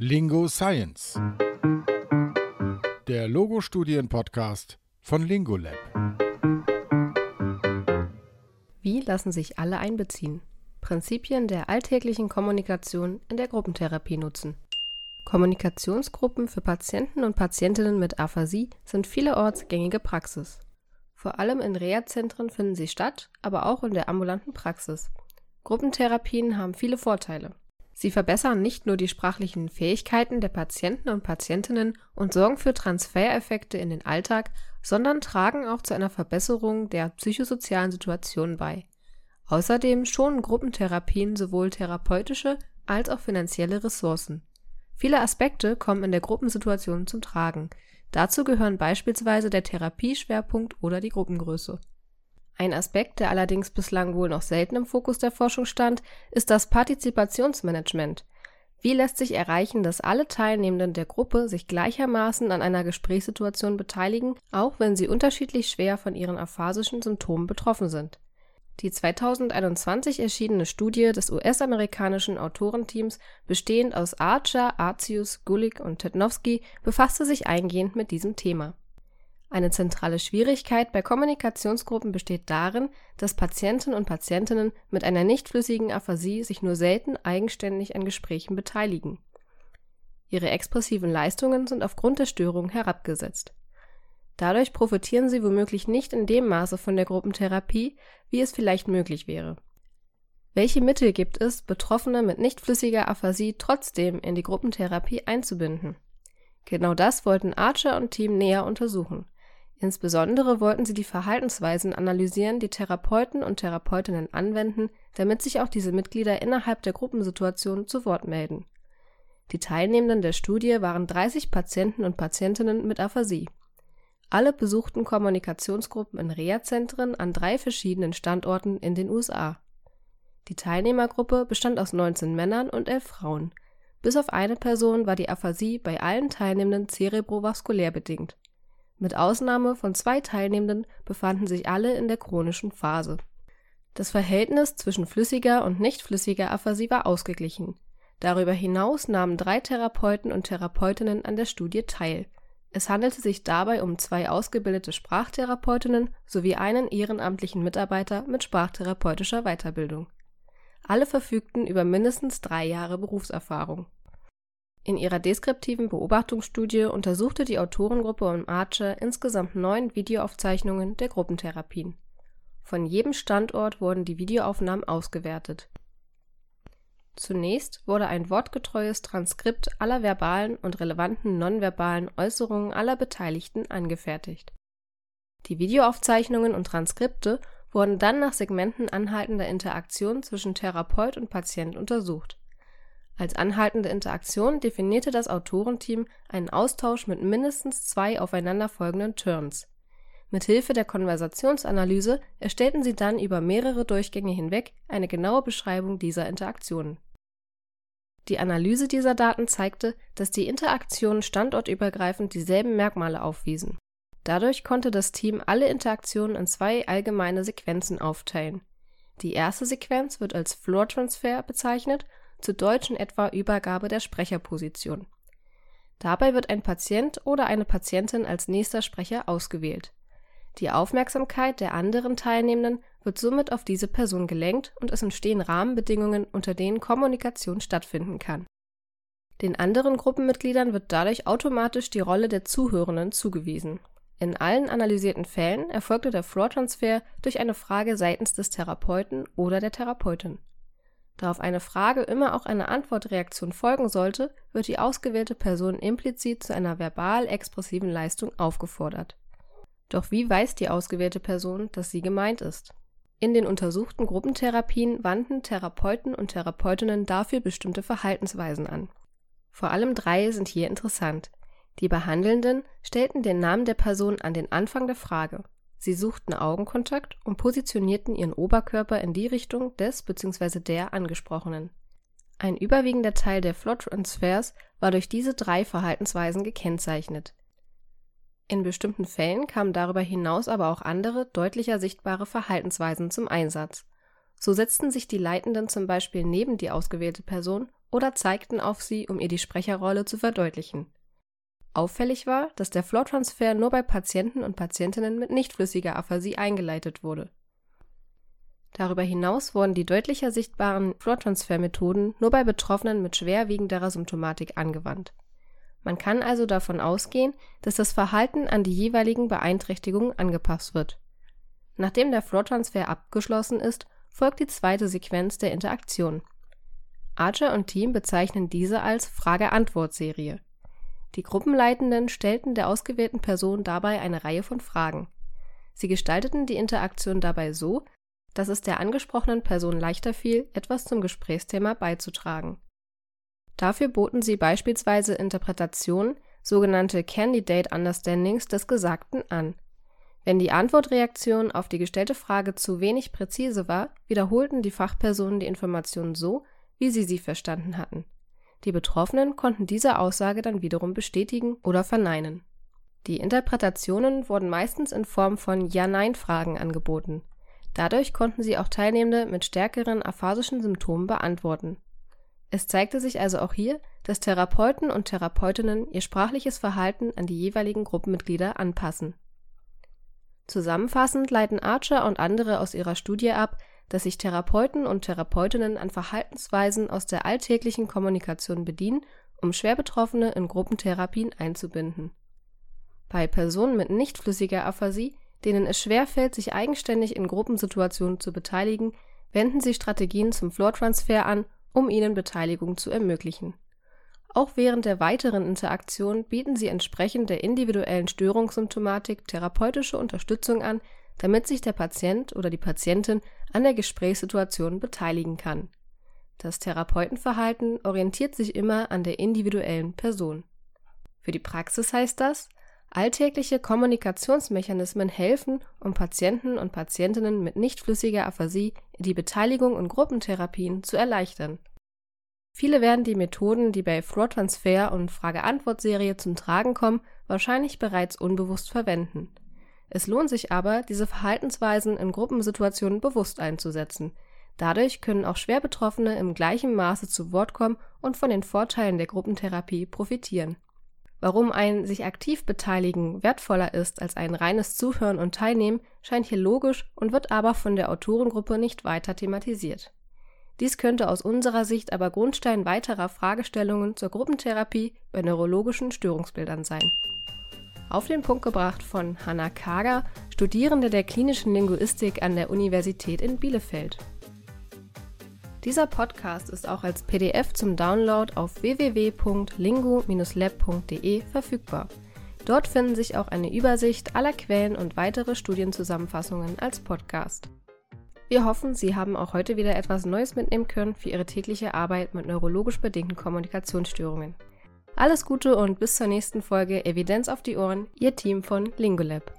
Lingo Science. Der Logo-Studien-Podcast von Lingolab. Wie lassen sich alle einbeziehen? Prinzipien der alltäglichen Kommunikation in der Gruppentherapie nutzen. Kommunikationsgruppen für Patienten und Patientinnen mit Aphasie sind vielerorts gängige Praxis. Vor allem in Reha-Zentren finden sie statt, aber auch in der ambulanten Praxis. Gruppentherapien haben viele Vorteile. Sie verbessern nicht nur die sprachlichen Fähigkeiten der Patienten und Patientinnen und sorgen für Transfereffekte in den Alltag, sondern tragen auch zu einer Verbesserung der psychosozialen Situation bei. Außerdem schonen Gruppentherapien sowohl therapeutische als auch finanzielle Ressourcen. Viele Aspekte kommen in der Gruppensituation zum Tragen. Dazu gehören beispielsweise der Therapieschwerpunkt oder die Gruppengröße. Ein Aspekt, der allerdings bislang wohl noch selten im Fokus der Forschung stand, ist das Partizipationsmanagement. Wie lässt sich erreichen, dass alle Teilnehmenden der Gruppe sich gleichermaßen an einer Gesprächssituation beteiligen, auch wenn sie unterschiedlich schwer von ihren aphasischen Symptomen betroffen sind? Die 2021 erschienene Studie des US-amerikanischen Autorenteams, bestehend aus Archer, Arcius, Gulick und Tetnowski, befasste sich eingehend mit diesem Thema. Eine zentrale Schwierigkeit bei Kommunikationsgruppen besteht darin, dass Patienten und Patientinnen mit einer nicht flüssigen Aphasie sich nur selten eigenständig an Gesprächen beteiligen. Ihre expressiven Leistungen sind aufgrund der Störung herabgesetzt Dadurch profitieren sie womöglich nicht in dem Maße von der Gruppentherapie, wie es vielleicht möglich wäre. Welche Mittel gibt es, Betroffene mit nicht flüssiger Aphasie trotzdem in die Gruppentherapie einzubinden? Genau das wollten Archer und Team näher untersuchen. Insbesondere wollten sie die Verhaltensweisen analysieren, die Therapeuten und Therapeutinnen anwenden, damit sich auch diese Mitglieder innerhalb der Gruppensituation zu Wort melden. Die Teilnehmenden der Studie waren 30 Patienten und Patientinnen mit Aphasie. Alle besuchten Kommunikationsgruppen in Reha-Zentren an drei verschiedenen Standorten in den USA. Die Teilnehmergruppe bestand aus 19 Männern und 11 Frauen. Bis auf eine Person war die Aphasie bei allen Teilnehmenden zerebrovaskulär bedingt. Mit Ausnahme von zwei Teilnehmenden befanden sich alle in der chronischen Phase. Das Verhältnis zwischen flüssiger und nicht flüssiger Aphasie war ausgeglichen. Darüber hinaus nahmen drei Therapeuten und Therapeutinnen an der Studie teil es handelte sich dabei um zwei ausgebildete Sprachtherapeutinnen sowie einen ehrenamtlichen Mitarbeiter mit sprachtherapeutischer Weiterbildung. Alle verfügten über mindestens drei Jahre Berufserfahrung. In ihrer deskriptiven Beobachtungsstudie untersuchte die Autorengruppe um Archer insgesamt neun Videoaufzeichnungen der Gruppentherapien. Von jedem Standort wurden die Videoaufnahmen ausgewertet Zunächst wurde ein wortgetreues Transkript aller verbalen und relevanten nonverbalen Äußerungen aller Beteiligten angefertigt. Die Videoaufzeichnungen und Transkripte wurden dann nach Segmenten anhaltender Interaktion zwischen Therapeut und Patient untersucht. Als anhaltende Interaktion definierte das Autorenteam einen Austausch mit mindestens zwei aufeinanderfolgenden Turns. Mit Hilfe der Konversationsanalyse erstellten sie dann über mehrere Durchgänge hinweg eine genaue Beschreibung dieser Interaktionen die Analyse dieser Daten zeigte, dass die Interaktionen standortübergreifend dieselben Merkmale aufwiesen. Dadurch konnte das Team alle Interaktionen in zwei allgemeine Sequenzen aufteilen. Die erste Sequenz wird als Floor Transfer bezeichnet, zu Deutsch in etwa Übergabe der Sprecherposition. Dabei wird ein Patient oder eine Patientin als nächster Sprecher ausgewählt. Die Aufmerksamkeit der anderen Teilnehmenden wird somit auf diese Person gelenkt und es entstehen Rahmenbedingungen, unter denen Kommunikation stattfinden kann. Den anderen Gruppenmitgliedern wird dadurch automatisch die Rolle der Zuhörenden zugewiesen. In allen analysierten Fällen erfolgte der Floor-Transfer durch eine Frage seitens des Therapeuten oder der Therapeutin. Da auf eine Frage immer auch eine Antwortreaktion folgen sollte, wird die ausgewählte Person implizit zu einer verbal-expressiven Leistung aufgefordert. Doch wie weiß die ausgewählte Person, dass sie gemeint ist? In den untersuchten Gruppentherapien wandten Therapeuten und Therapeutinnen dafür bestimmte Verhaltensweisen an. Vor allem drei sind hier interessant. Die Behandelnden stellten den Namen der Person an den Anfang der Frage. Sie suchten Augenkontakt und positionierten ihren Oberkörper in die Richtung des bzw. der Angesprochenen. Ein überwiegender Teil der Flow-Transfers war durch diese drei Verhaltensweisen gekennzeichnet in bestimmten Fällen kamen darüber hinaus aber auch andere, deutlicher sichtbare Verhaltensweisen zum Einsatz. So setzten sich die Leitenden zum Beispiel neben die ausgewählte Person oder zeigten auf sie, um ihr die Sprecherrolle zu verdeutlichen. Auffällig war, dass der Flow-Transfer nur bei Patienten und Patientinnen mit nicht flüssiger Aphasie eingeleitet wurde. Darüber hinaus wurden die deutlicher sichtbaren Flow-Transfer-Methoden nur bei Betroffenen mit schwerwiegenderer Symptomatik angewandt. Man kann also davon ausgehen, dass das Verhalten an die jeweiligen Beeinträchtigungen angepasst wird. Nachdem der Flow-Transfer abgeschlossen ist, folgt die zweite Sequenz der Interaktion. Archer und Team bezeichnen diese als Frage-Antwort-Serie. Die Gruppenleitenden stellten der ausgewählten Person dabei eine Reihe von Fragen. Sie gestalteten die Interaktion dabei so, dass es der angesprochenen Person leichter fiel, etwas zum Gesprächsthema beizutragen. Dafür boten sie beispielsweise Interpretationen, sogenannte Candidate Understandings des Gesagten an. Wenn die Antwortreaktion auf die gestellte Frage zu wenig präzise war, wiederholten die Fachpersonen die Information so, wie sie sie verstanden hatten. Die Betroffenen konnten diese Aussage dann wiederum bestätigen oder verneinen. Die Interpretationen wurden meistens in Form von Ja-Nein-Fragen angeboten. Dadurch konnten sie auch Teilnehmende mit stärkeren aphasischen Symptomen beantworten. Es zeigte sich also auch hier, dass Therapeuten und Therapeutinnen ihr sprachliches Verhalten an die jeweiligen Gruppenmitglieder anpassen. Zusammenfassend leiten Archer und andere aus ihrer Studie ab, dass sich Therapeuten und Therapeutinnen an Verhaltensweisen aus der alltäglichen Kommunikation bedienen, um Schwerbetroffene in Gruppentherapien einzubinden. Bei Personen mit nicht flüssiger Aphasie, denen es schwerfällt, sich eigenständig in Gruppensituationen zu beteiligen, wenden sie Strategien zum Floortransfer an, um ihnen Beteiligung zu ermöglichen. Auch während der weiteren Interaktion bieten sie entsprechend der individuellen Störungssymptomatik therapeutische Unterstützung an, damit sich der Patient oder die Patientin an der Gesprächssituation beteiligen kann. Das Therapeutenverhalten orientiert sich immer an der individuellen Person. Für die Praxis heißt das, alltägliche Kommunikationsmechanismen helfen, um Patienten und Patientinnen mit nicht flüssiger Aphasie die Beteiligung in Gruppentherapien zu erleichtern. Viele werden die Methoden, die bei Floor Transfer und Frage-Antwort-Serie zum Tragen kommen, wahrscheinlich bereits unbewusst verwenden. Es lohnt sich aber, diese Verhaltensweisen in Gruppensituationen bewusst einzusetzen. Dadurch können auch Schwerbetroffene im gleichen Maße zu Wort kommen und von den Vorteilen der Gruppentherapie profitieren. Warum ein sich aktiv beteiligen wertvoller ist als ein reines Zuhören und Teilnehmen, scheint hier logisch und wird aber von der Autorengruppe nicht weiter thematisiert. Dies könnte aus unserer Sicht aber Grundstein weiterer Fragestellungen zur Gruppentherapie bei neurologischen Störungsbildern sein auf den Punkt gebracht von Hanna Kager, Studierende der klinischen Linguistik an der Universität in Bielefeld. Dieser Podcast ist auch als PDF zum Download auf www.lingo-lab.de verfügbar. Dort finden sich auch eine Übersicht aller Quellen und weitere Studienzusammenfassungen als Podcast. Wir hoffen, Sie haben auch heute wieder etwas Neues mitnehmen können für Ihre tägliche Arbeit mit neurologisch bedingten Kommunikationsstörungen. Alles Gute und bis zur nächsten Folge Evidenz auf die Ohren, Ihr Team von Lingolab.